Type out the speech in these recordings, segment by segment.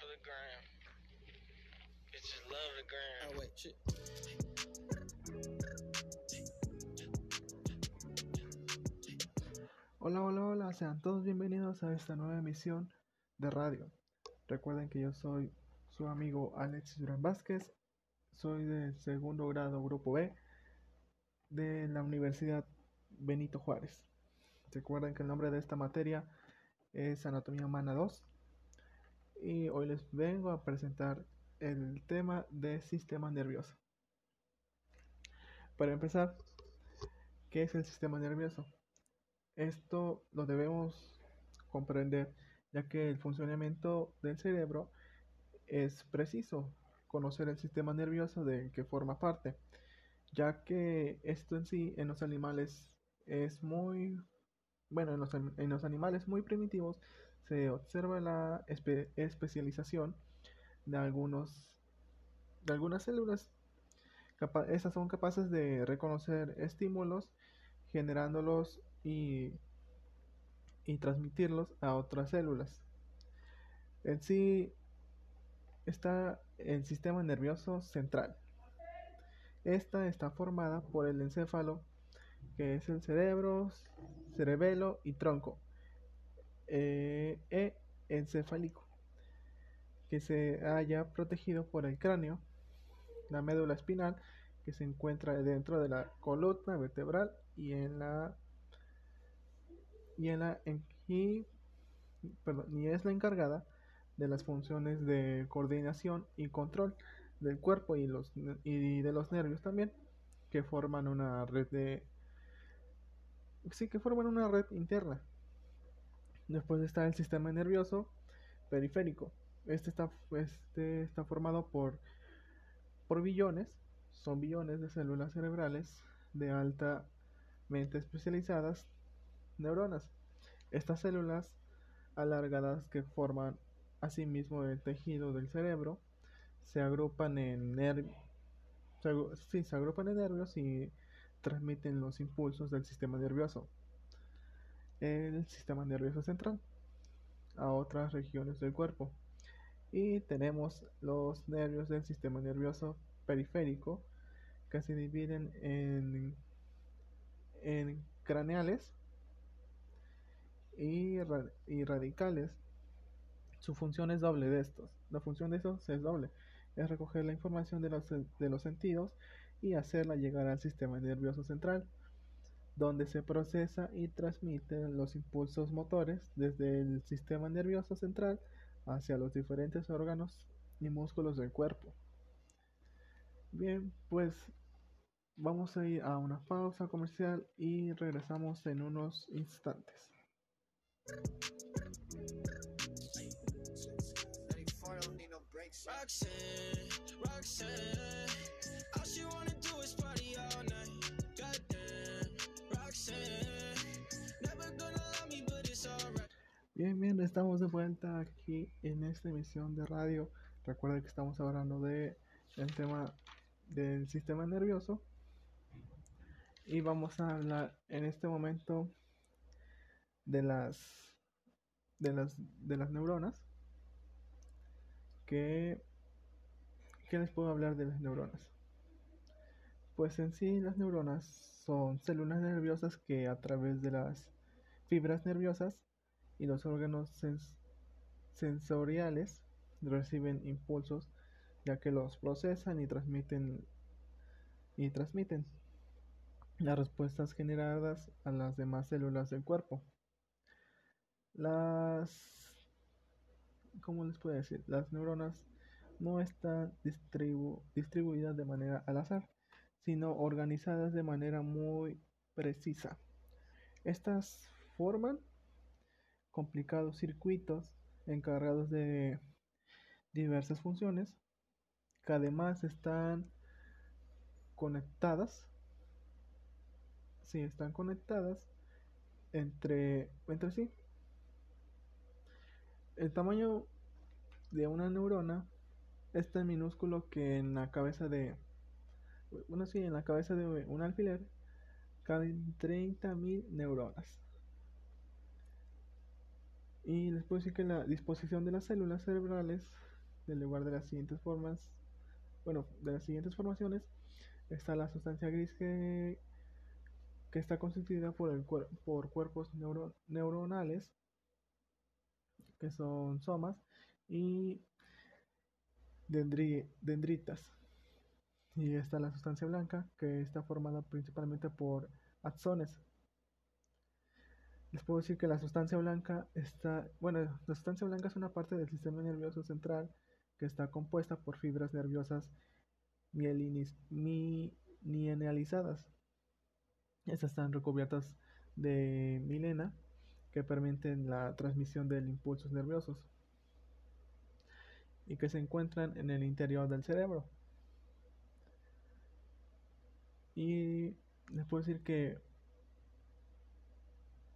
for the gram. Bitches love the gram. Oh, wait, shit. Hola, hola, hola, sean todos bienvenidos a esta nueva emisión de radio. Recuerden que yo soy su amigo Alexis Durán Vázquez, soy del segundo grado Grupo B de la Universidad Benito Juárez. Recuerden que el nombre de esta materia es Anatomía Humana 2 y hoy les vengo a presentar el tema de sistema nervioso. Para empezar, ¿qué es el sistema nervioso? Esto lo debemos comprender ya que el funcionamiento del cerebro es preciso conocer el sistema nervioso del que forma parte, ya que esto en sí en los animales es muy bueno, en los, en los animales muy primitivos se observa la espe- especialización de algunos de algunas células. Estas son capaces de reconocer estímulos, generándolos y, y transmitirlos a otras células. En sí está el sistema nervioso central. Esta está formada por el encéfalo, que es el cerebro, cerebelo y tronco, eh, e encefálico, que se halla protegido por el cráneo, la médula espinal, que se encuentra dentro de la columna vertebral y en la y en la y, perdón, es la encargada de las funciones de coordinación y control del cuerpo y los y de los nervios también, que forman una red de sí que forman una red interna. Después está el sistema nervioso periférico. Este está, este está formado por, por billones, son billones de células cerebrales de altamente especializadas neuronas. Estas células alargadas que forman asimismo el tejido del cerebro se agrupan en nervios, sí, se agrupan en nervios y transmiten los impulsos del sistema nervioso, el sistema nervioso central, a otras regiones del cuerpo. Y tenemos los nervios del sistema nervioso periférico que se dividen en, en craneales y, y radicales. Su función es doble de estos. La función de estos es doble. Es recoger la información de los, de los sentidos y hacerla llegar al sistema nervioso central, donde se procesa y transmite los impulsos motores desde el sistema nervioso central hacia los diferentes órganos y músculos del cuerpo. Bien, pues vamos a ir a una pausa comercial y regresamos en unos instantes. 94 don't need no brakes. Roxanne, Roxanne, all she wanna Bien, bien, estamos de vuelta aquí en esta emisión de radio. Recuerda que estamos hablando de el tema del sistema nervioso y vamos a hablar en este momento de las de las de las neuronas. ¿Qué, qué les puedo hablar de las neuronas? Pues en sí las neuronas son células nerviosas que a través de las fibras nerviosas y los órganos sens- sensoriales reciben impulsos ya que los procesan y transmiten y transmiten las respuestas generadas a las demás células del cuerpo. Las ¿cómo les puedo decir? Las neuronas no están distribu- distribuidas de manera al azar, sino organizadas de manera muy precisa. Estas forman complicados circuitos encargados de diversas funciones que además están conectadas sí están conectadas entre entre sí. El tamaño de una neurona es tan minúsculo que en la cabeza de bueno sí en la cabeza de un alfiler caben 30.000 neuronas Y les puedo decir que la disposición de las células cerebrales, del lugar de las siguientes formas, bueno, de las siguientes formaciones, está la sustancia gris que, que está constituida por, el por cuerpos neuro- neuronales, que son somas, y dendri- dendritas. Y está la sustancia blanca, que está formada principalmente por axones. Les puedo decir que la sustancia blanca está, bueno, la sustancia blanca es una parte del sistema nervioso central que está compuesta por fibras nerviosas mielinis- mi- mielinizadas. Estas están recubiertas de milena que permiten la transmisión de impulsos nerviosos y que se encuentran en el interior del cerebro. Y les puedo decir que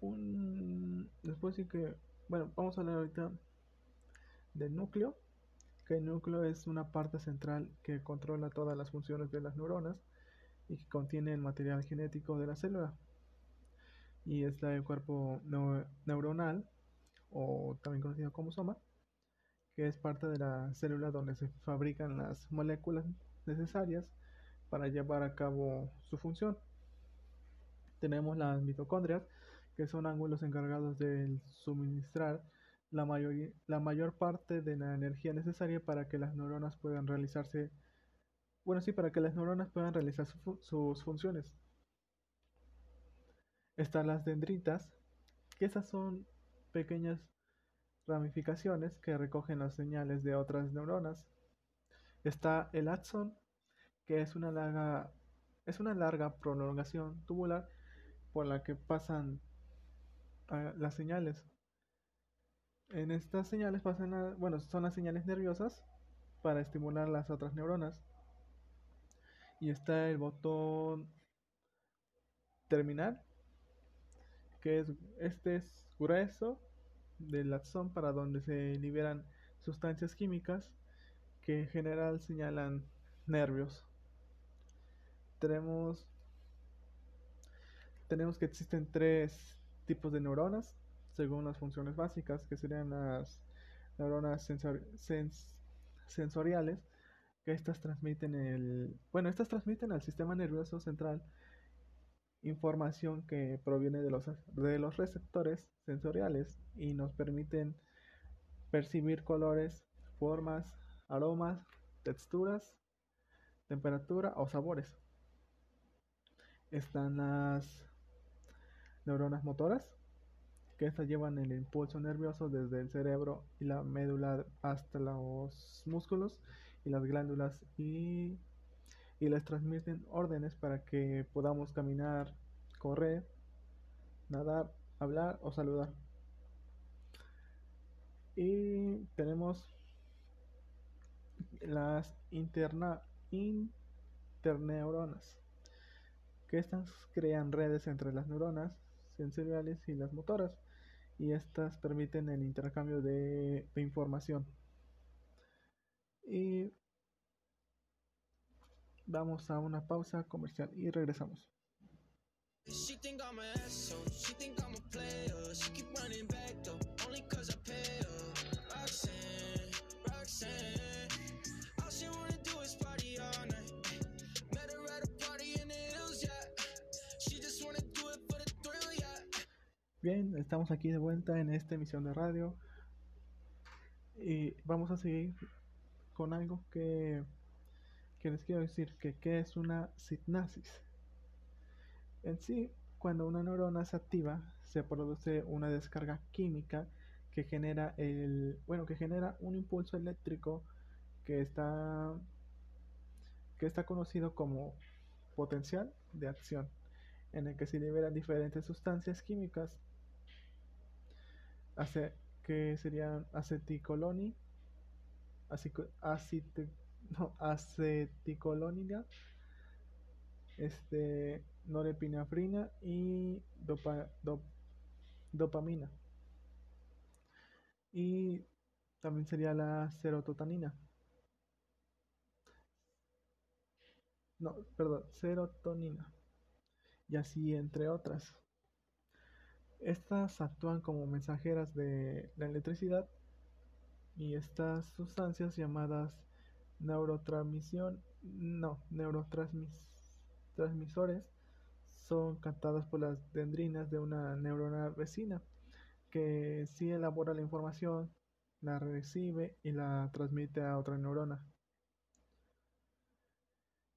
un puedo decir que bueno, vamos a hablar ahorita del núcleo, que el núcleo es una parte central que controla todas las funciones de las neuronas y que contiene el material genético de la célula. Y está el cuerpo neu- neuronal, o también conocido como soma, que es parte de la célula donde se fabrican las moléculas necesarias para llevar a cabo su función. Tenemos las mitocondrias, que son ángulos encargados de suministrar la, la mayor parte de la energía necesaria para que las neuronas puedan realizarse, bueno, sí, para que las neuronas puedan realizar sus funciones. Están las dendritas, que esas son pequeñas ramificaciones que recogen las señales de otras neuronas. Está el axón, que es una larga, es una larga prolongación tubular por la que pasan las señales. En estas señales pasan, la- bueno, son las señales nerviosas para estimular las otras neuronas. Y está el botón terminal, que es este es grueso del axón para donde se liberan sustancias químicas que en general señalan nervios. Tenemos tenemos que existen tres tipos de neuronas según las funciones básicas, que serían las neuronas sensor- sens- sensoriales, que estas transmiten el, bueno, estas transmiten al sistema nervioso central información que proviene de los, de los receptores sensoriales y nos permiten percibir colores, formas, aromas, texturas, temperatura o sabores. Están las neuronas motoras, que estas llevan el impulso nervioso desde el cerebro y la médula hasta los músculos y las glándulas y, les transmiten órdenes para que podamos caminar, correr, nadar, hablar o saludar. Y tenemos las interneuronas, que estas crean redes entre las neuronas sensoriales y las motoras, y estas permiten el intercambio de, información. Y vamos a una pausa comercial y regresamos. Bien, estamos aquí de vuelta en esta emisión de radio y vamos a seguir con algo que, que les quiero decir, que qué es una sinapsis. En sí, cuando una neurona se activa, se produce una descarga química que genera el, bueno, que genera un impulso eléctrico que está que está conocido como potencial de acción, en el que se liberan diferentes sustancias químicas ace- que serían aceticoloni, acete- no, aceticolonina, este, norepinefrina y dopa- dop- dopamina. Y también sería la serotoninina. No, perdón, serotonina. Y así entre otras. Estas actúan como mensajeras de la electricidad y estas sustancias llamadas neurotransmisión, no, neurotransmisores son captadas por las dendrinas de una neurona vecina que sí elabora la información, la recibe y la transmite a otra neurona.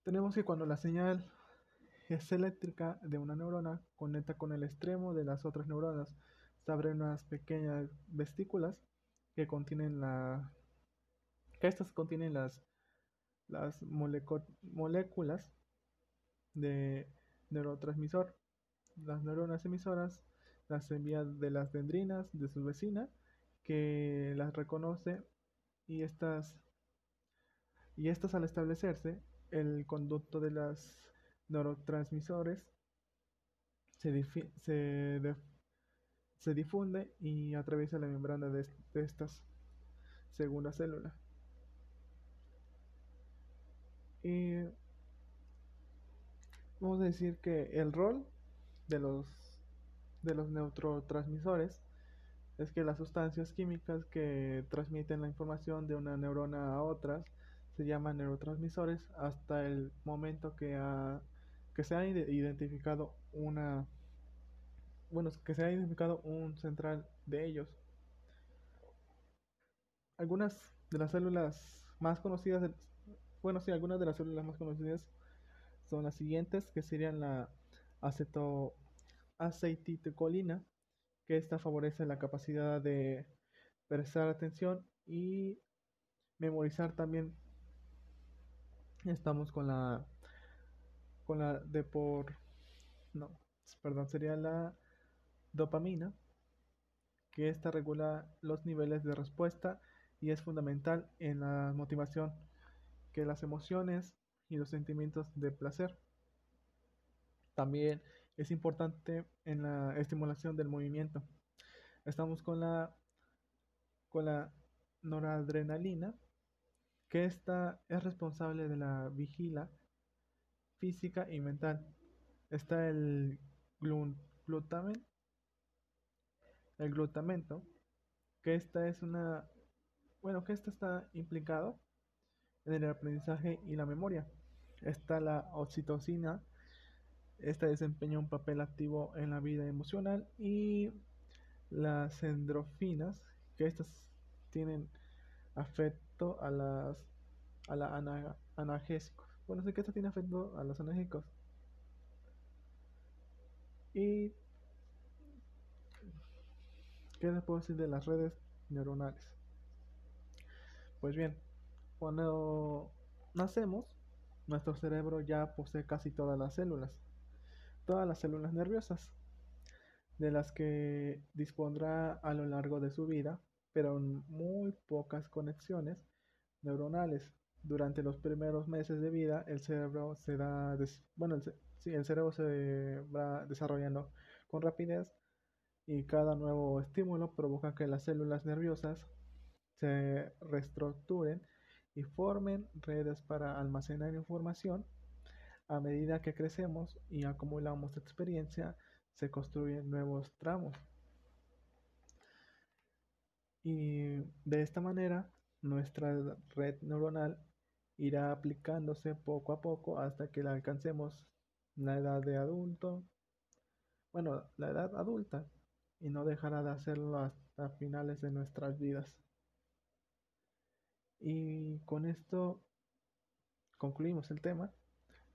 Tenemos que cuando la señal es eléctrica de una neurona conecta con el extremo de las otras neuronas, se abren unas pequeñas vesículas que contienen la que estas contienen las las moléculas de neurotransmisor. Las neuronas emisoras las envían de las dendrinas de su vecina que las reconoce y estas y estas al establecerse el conducto de las neurotransmisores se, se, se difunde y atraviesa la membrana de, estas segunda célula. Y vamos a decir que el rol de los de los neurotransmisores es que las sustancias químicas que transmiten la información de una neurona a otras se llaman neurotransmisores hasta el momento que, ha, que se ha identificado una bueno que se ha identificado un central de ellos. Algunas de las células más conocidas bueno sí algunas de las células más conocidas son las siguientes que serían la aceto aceiticolina que esta favorece la capacidad de prestar atención y memorizar también. Estamos con la con la de por no perdón sería la dopamina que esta regula los niveles de respuesta y es fundamental en la motivación que las emociones y los sentimientos de placer. También es importante en la estimulación del movimiento. Estamos con la con la noradrenalina que esta es responsable de la vigila física y mental. Está el glutamen, el glutamento, que esta es una, bueno, que esta está implicado en el aprendizaje y la memoria. Está la oxitocina, esta desempeña un papel activo en la vida emocional y las endorfinas, que estas tienen afecto a las a la analgésicos. Bueno, sé que esto tiene efecto a los analgésicos. Y ¿qué les puedo decir de las redes neuronales? Pues bien, cuando nacemos, nuestro cerebro ya posee casi todas las células, todas las células nerviosas, de las que dispondrá a lo largo de su vida, pero muy pocas conexiones neuronales. Durante los primeros meses de vida, el cerebro se da, bueno, el, cerebro se va desarrollando con rapidez y cada nuevo estímulo provoca que las células nerviosas se reestructuren y formen redes para almacenar información. A medida que crecemos y acumulamos experiencia, se construyen nuevos tramos. Y de esta manera nuestra red neuronal irá aplicándose poco a poco hasta que alcancemos la edad de adulto, bueno, la edad adulta, y no dejará de hacerlo hasta finales de nuestras vidas. Y con esto concluimos el tema.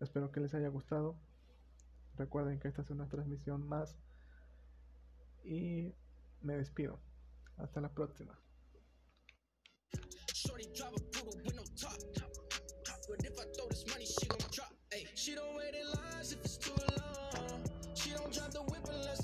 Espero que les haya gustado. Recuerden que esta es una transmisión más. Y me despido. Hasta la próxima. she gon' drop. She don't wait in lines if it's too long. She don't drop the whip unless